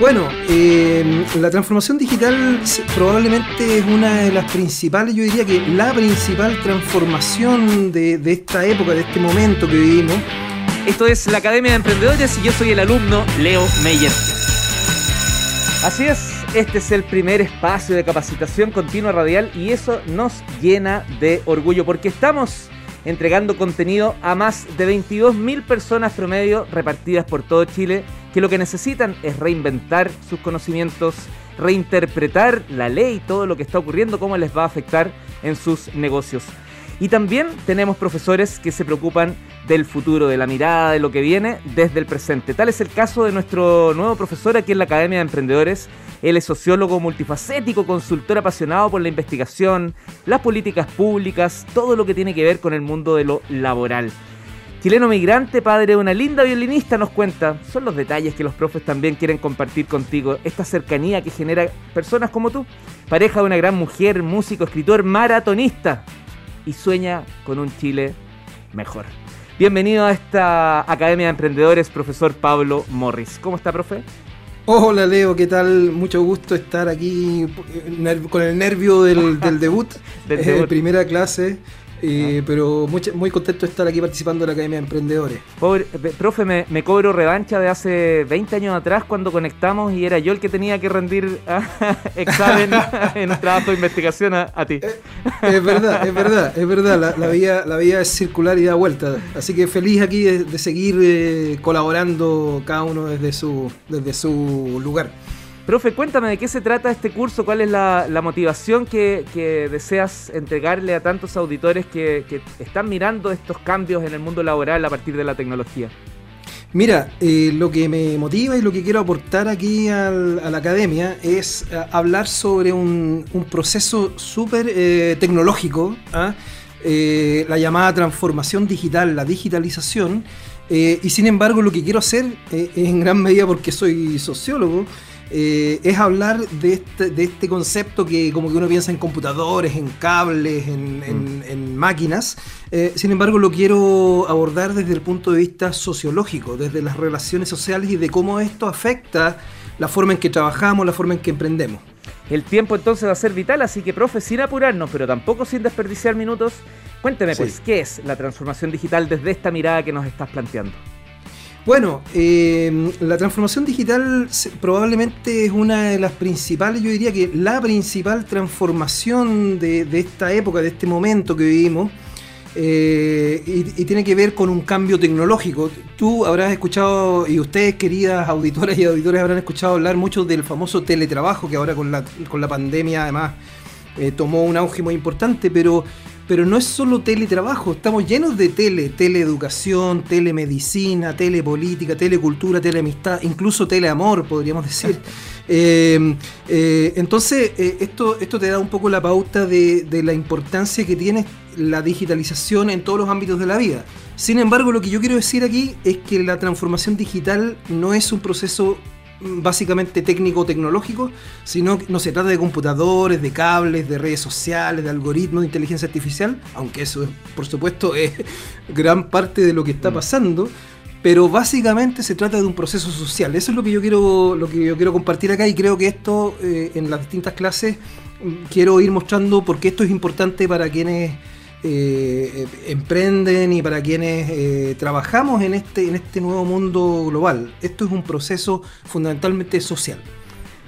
Bueno, eh, la transformación digital probablemente es una de las principales, yo diría que la principal transformación de, de esta época, de este momento que vivimos. Esto es la Academia de Emprendedores y yo soy el alumno Leo Meyer. Así es, este es el primer espacio de capacitación continua radial y eso nos llena de orgullo porque estamos entregando contenido a más de 22.000 personas promedio repartidas por todo Chile que lo que necesitan es reinventar sus conocimientos, reinterpretar la ley, todo lo que está ocurriendo, cómo les va a afectar en sus negocios. Y también tenemos profesores que se preocupan del futuro, de la mirada, de lo que viene desde el presente. Tal es el caso de nuestro nuevo profesor aquí en la Academia de Emprendedores. Él es sociólogo multifacético, consultor apasionado por la investigación, las políticas públicas, todo lo que tiene que ver con el mundo de lo laboral. Chileno migrante, padre de una linda violinista, nos cuenta. Son los detalles que los profes también quieren compartir contigo. Esta cercanía que genera personas como tú. Pareja de una gran mujer, músico, escritor, maratonista. Y sueña con un Chile mejor. Bienvenido a esta Academia de Emprendedores, profesor Pablo Morris. ¿Cómo está, profe? Hola Leo, ¿qué tal? Mucho gusto estar aquí con el nervio del, debut, del debut. primera clase. Eh, pero muy, muy, contento de estar aquí participando en la Academia de Emprendedores. Pobre, profe, me, cobro revancha de hace 20 años atrás cuando conectamos y era yo el que tenía que rendir ah, examen en un trabajo de investigación a, ti. Eh, es, verdad, es verdad, es verdad. La, vía, la vía es circular y da vuelta. Así que feliz aquí de, seguir eh, colaborando cada uno desde su, desde su lugar. Profe, cuéntame de qué se trata este curso, cuál es la, motivación que, deseas entregarle a tantos auditores que, están mirando estos cambios en el mundo laboral a partir de la tecnología. Mira, eh, lo que me motiva y lo que quiero aportar aquí a la academia es eh, hablar sobre un, proceso súper eh, tecnológico, ¿ah? la llamada transformación digital, la digitalización, y sin embargo lo que quiero hacer, en gran medida porque soy sociólogo, eh, es hablar de este, de este concepto que como que uno piensa en computadores, en cables, en, mm. máquinas. Eh, sin embargo, lo quiero abordar desde el punto de vista sociológico, desde las relaciones sociales y de cómo esto afecta la forma en que trabajamos, la forma en que emprendemos. El tiempo entonces va a ser vital, así que profe, sin apurarnos, pero tampoco sin desperdiciar minutos, cuénteme pues, ¿qué es la transformación digital desde esta mirada que nos estás planteando? Bueno, eh, la transformación digital probablemente es una de las principales, yo diría que la principal transformación de, esta época, de este momento que vivimos, eh, y, tiene que ver con un cambio tecnológico. Tú habrás escuchado, y ustedes, queridas auditoras y auditores, habrán escuchado hablar mucho del famoso teletrabajo, que ahora con la, con la pandemia además eh, tomó un auge muy importante, pero pero no es solo teletrabajo, estamos llenos de tele, teleeducación, telemedicina, telepolítica, telecultura, teleamistad, incluso teleamor, podríamos decir. Eh, eh, entonces, eh, esto, esto te da un poco la pauta de, de la importancia que tiene la digitalización en todos los ámbitos de la vida. Sin embargo, lo que yo quiero decir aquí es que la transformación digital no es un proceso básicamente técnico-tecnológico, sino que no se trata de computadores, de cables, de redes sociales, de algoritmos de inteligencia artificial, aunque eso por supuesto es gran parte de lo que está mm. pasando, pero básicamente se trata de un proceso social. Eso es lo que yo quiero, lo que yo quiero compartir acá y creo que esto eh, en las distintas clases mm, quiero ir mostrando porque esto es importante para quienes eh, emprenden y para quienes eh, trabajamos en este, en este nuevo mundo global. Esto es un proceso fundamentalmente social.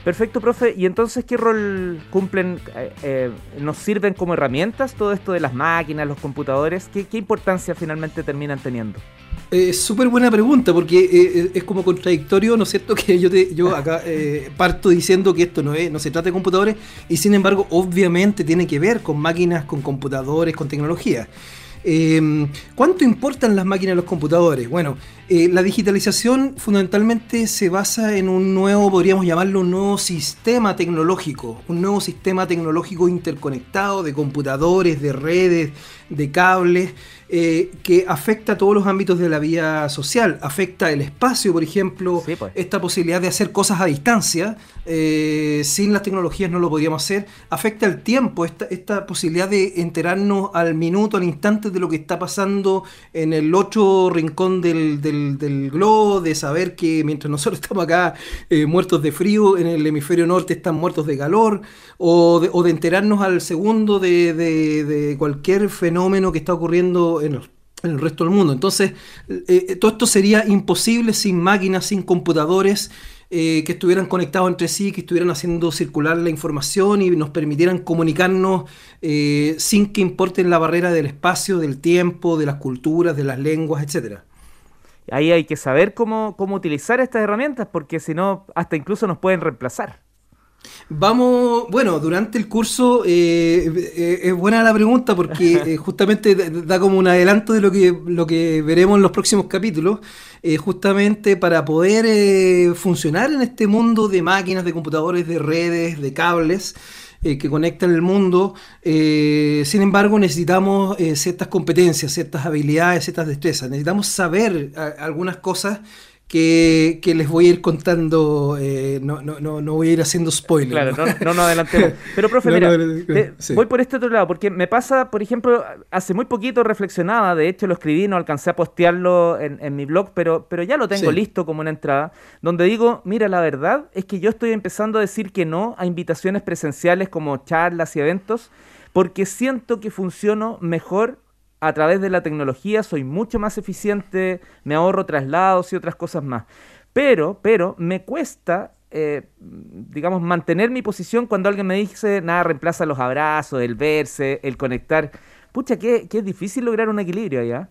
Perfecto, profe. ¿Y entonces qué rol cumplen, eh, nos sirven como herramientas todo esto de las máquinas, los computadores? ¿Qué, qué importancia finalmente terminan teniendo? Eh, Súper buena pregunta, porque eh, es como contradictorio, ¿no es cierto? Que yo, te, yo acá eh, parto diciendo que esto no, es, no se trata de computadores, y sin embargo, obviamente tiene que ver con máquinas, con computadores, con tecnología. Em, ¿Cuánto importan las máquinas y los computadores? Bueno, eh, la digitalización fundamentalmente se basa en un nuevo, podríamos llamarlo un nuevo sistema tecnológico, un nuevo sistema tecnológico interconectado de computadores, de redes, de cables, eh, que afecta a todos los ámbitos de la vida social. Afecta el espacio, por ejemplo, pues. esta posibilidad de hacer cosas a distancia. Eh, sin las tecnologías no lo podríamos hacer. Afecta el tiempo, esta, esta posibilidad de enterarnos al minuto, al instante de lo que está pasando en el otro rincón del, del del, globo, de saber que mientras nosotros estamos acá eh, muertos de frío, en el hemisferio norte están muertos de calor, o de, enterarnos al segundo de, cualquier fenómeno que está ocurriendo en el, resto del mundo. Entonces, eh, todo esto sería imposible sin máquinas, sin computadores. Eh, que estuvieran conectados entre sí, que estuvieran haciendo circular la información y nos permitieran comunicarnos eh, sin que importen la barrera del espacio, del tiempo, de las culturas, de las lenguas, etcétera. Ahí hay que saber cómo, cómo utilizar estas herramientas, porque si no, hasta incluso nos pueden reemplazar. Vamos, bueno, durante el curso eh, es buena la pregunta porque justamente da como un adelanto de lo que, lo que veremos en los próximos capítulos. Eh, justamente para poder eh, funcionar en este mundo de máquinas, de computadores, de redes, de cables eh, que conectan el mundo. sin embargo, necesitamos ciertas competencias, ciertas habilidades, ciertas destrezas. Necesitamos saber algunas cosas que, les voy a ir contando, eh, no, no, no, no, voy a ir haciendo spoilers. Claro, no, no, adelantemos. Pero, profe, mira, voy por este otro lado, porque me pasa, por ejemplo, hace muy poquito reflexionaba, de hecho lo escribí, no alcancé a postearlo en, mi blog, pero, pero ya lo tengo listo como una entrada, donde digo, mira, la verdad es que yo estoy empezando a decir que no a invitaciones presenciales como charlas y eventos, porque siento que funciono mejor a través de la tecnología soy mucho más eficiente, me ahorro traslados y otras cosas más. Pero, pero, me cuesta, eh, digamos, mantener mi posición cuando alguien me dice, nada, reemplaza los abrazos, el verse, el conectar. Pucha, que, que es difícil lograr un equilibrio allá.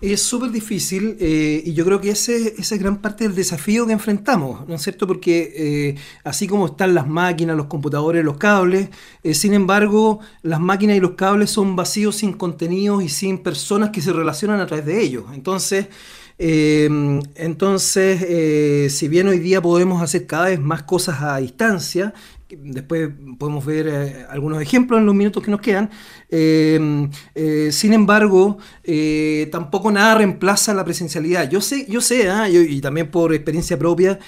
Es súper difícil eh, y yo creo que ese, esa es gran parte del desafío que enfrentamos, ¿no es cierto? Porque eh, así como están las máquinas, los computadores, los cables, eh, sin embargo, las máquinas y los cables son vacíos sin contenidos y sin personas que se relacionan a través de ellos. Entonces, entonces si bien hoy día podemos hacer cada vez más cosas a distancia, después podemos ver eh, algunos ejemplos en los minutos que nos quedan. Eh, eh, sin embargo, tampoco nada reemplaza la presencialidad. Yo sé, yo sé, ¿ah? y también por experiencia propia,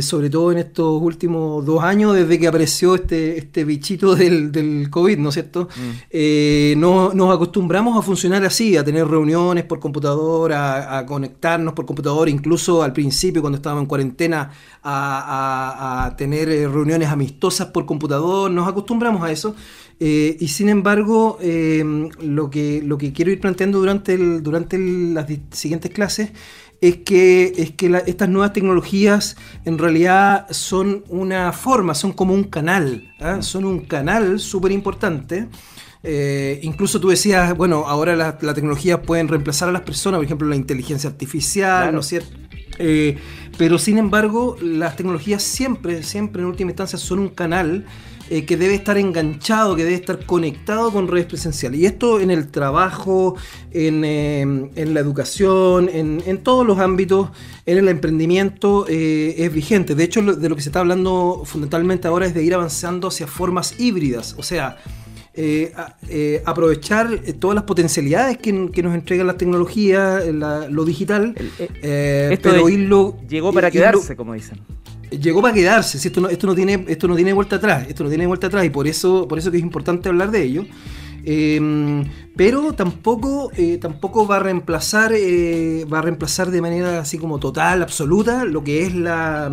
sobre todo en estos últimos dos años, desde que apareció este, este bichito del, del COVID, ¿no es cierto? Mm. No, nos acostumbramos a funcionar así, a tener reuniones por computador, a, conectarnos por computador, incluso al principio cuando estábamos en cuarentena, a, a tener reuniones amistosas por computador, nos acostumbramos a eso. Eh, y sin embargo, eh, lo, que, lo que quiero ir planteando durante, el, durante las siguientes clases es que, es que estas nuevas tecnologías en realidad son una forma, son como un canal, ¿ah? son un canal súper importante. Eh, incluso tú decías, bueno, ahora la, tecnología pueden reemplazar a las personas, por ejemplo, la inteligencia artificial, ¿no es cierto? Pero sin embargo, las tecnologías siempre, siempre en última instancia son un canal eh, que debe estar enganchado, que debe estar conectado con redes presenciales. Y esto en el trabajo, en, em, la educación, en, todos los ámbitos, en el emprendimiento, eh, es vigente. De hecho, de lo que se está hablando fundamentalmente ahora es de ir avanzando hacia formas híbridas. O sea, eh, eh, aprovechar eh, todas las potencialidades que, nos entregan las tecnologías, lo digital, pero irlo... Llegó para quedarse, como dicen llegó para quedarse. esto, no, esto, no tiene, esto no tiene vuelta atrás. Esto no tiene vuelta atrás y por eso, por eso que es importante hablar de ello. Em, pero tampoco, eh, tampoco va a reemplazar eh, va a reemplazar de manera así como total, absoluta, lo que es la,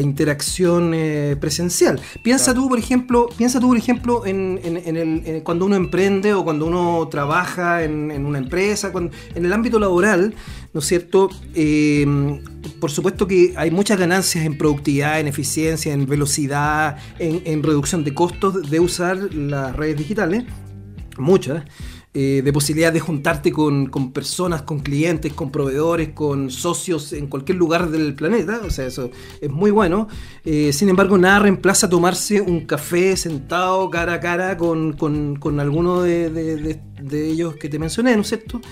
interacción eh, presencial. Piensa tú, por ejemplo, piensa tú, por ejemplo, en, el, cuando uno emprende o cuando uno trabaja en, una empresa, en el ámbito laboral, ¿no es cierto? Em, por supuesto que hay muchas ganancias en productividad, en eficiencia, en velocidad, en reducción de costos de usar las redes digitales muchas, eh, de posibilidad de juntarte con, personas, con clientes, con proveedores, con socios en cualquier lugar del planeta, o sea, eso es muy bueno. Eh, sin embargo, nada reemplaza tomarse un café sentado cara a cara con, con, alguno de, de, ellos que te mencioné, ¿no es cierto?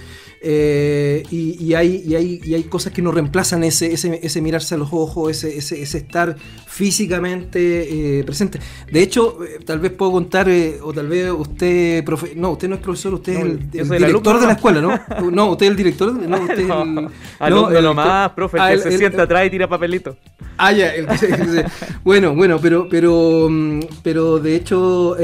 Eh, y, hay, hay, hay, cosas que no reemplazan ese, ese, mirarse a los ojos, ese, ese, estar físicamente eh, presente. De hecho, eh, tal vez puedo contar, o tal vez usted, profe no, usted no es profesor, usted es el, director de la escuela, ¿no? No, usted es el director, no, usted es el... Alumno nomás, profe, que se sienta atrás y tira papelito. Ah, ya, bueno, bueno, pero, pero, mm, pero de hecho,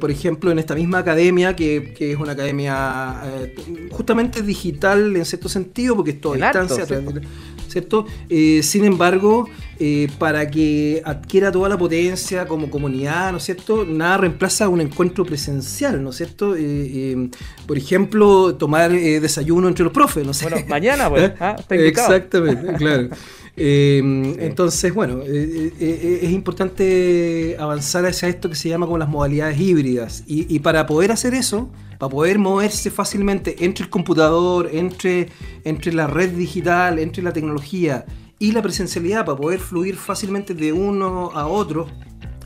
por ejemplo, en esta misma academia, que, que es una academia eh, justamente digital en cierto sentido, porque es todo En distancia, harto, de- ¿cierto? Eh, sin embargo, eh, para que adquiera toda la potencia como comunidad, ¿no es cierto? Nada reemplaza un encuentro presencial, ¿no es cierto? Eh, eh, por ejemplo, tomar eh, desayuno entre los profes, no sé. Bueno, mañana, pues. ¿Eh? ah. Exactamente, claro. Eh, Entonces, bueno, eh, eh, eh, es importante avanzar hacia esto que se llama como las modalidades híbridas. Y, y para poder hacer eso, para poder moverse fácilmente entre el computador, entre, entre la red digital, entre la tecnología y la presencialidad, para poder fluir fácilmente de uno a otro,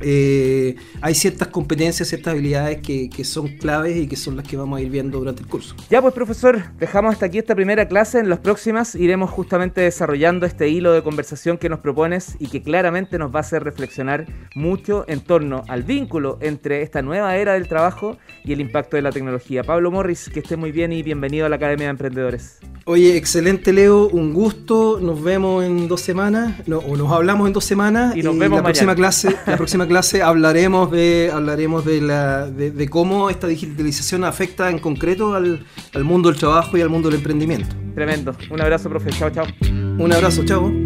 eh, hay ciertas competencias, ciertas habilidades que, que son claves y que son las que vamos a ir viendo durante el curso. Ya pues profesor, dejamos hasta aquí esta primera clase. En las próximas iremos justamente desarrollando este hilo de conversación que nos propones y que claramente nos va a hacer reflexionar mucho en torno al vínculo entre esta nueva era del trabajo y el impacto de la tecnología. Pablo Morris, que esté muy bien y bienvenido a la Academia de Emprendedores. Oye, excelente Leo, un gusto. Nos vemos en dos semanas, no, o nos hablamos en dos semanas. Y nos vemos la próxima clase, la próxima clase hablaremos de hablaremos de la de, de cómo esta digitalización afecta en concreto al, al mundo del trabajo y al mundo del emprendimiento. Tremendo. Un abrazo, profe. Chao, chao. Un abrazo, chao.